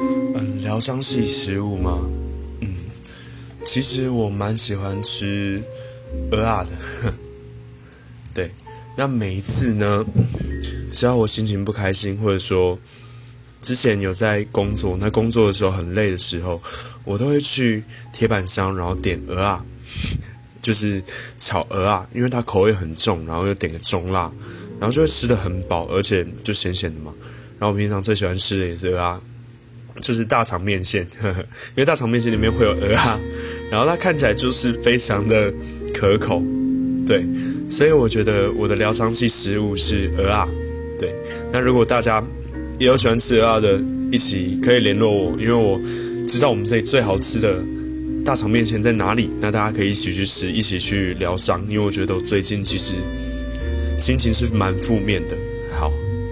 嗯，疗伤系食物吗？嗯，其实我蛮喜欢吃鹅啊的。对，那每一次呢，只要我心情不开心，或者说之前有在工作，那工作的时候很累的时候，我都会去铁板烧，然后点鹅啊，就是炒鹅啊，因为它口味很重，然后又点个中辣，然后就会吃的很饱，而且就咸咸的嘛。然后我平常最喜欢吃的也是鹅啊。就是大肠面线，呵呵，因为大肠面线里面会有鹅啊，然后它看起来就是非常的可口，对，所以我觉得我的疗伤系食物是鹅啊，对。那如果大家也有喜欢吃鹅啊的，一起可以联络我，因为我知道我们这里最好吃的大肠面线在哪里，那大家可以一起去吃，一起去疗伤，因为我觉得我最近其实心情是蛮负面的。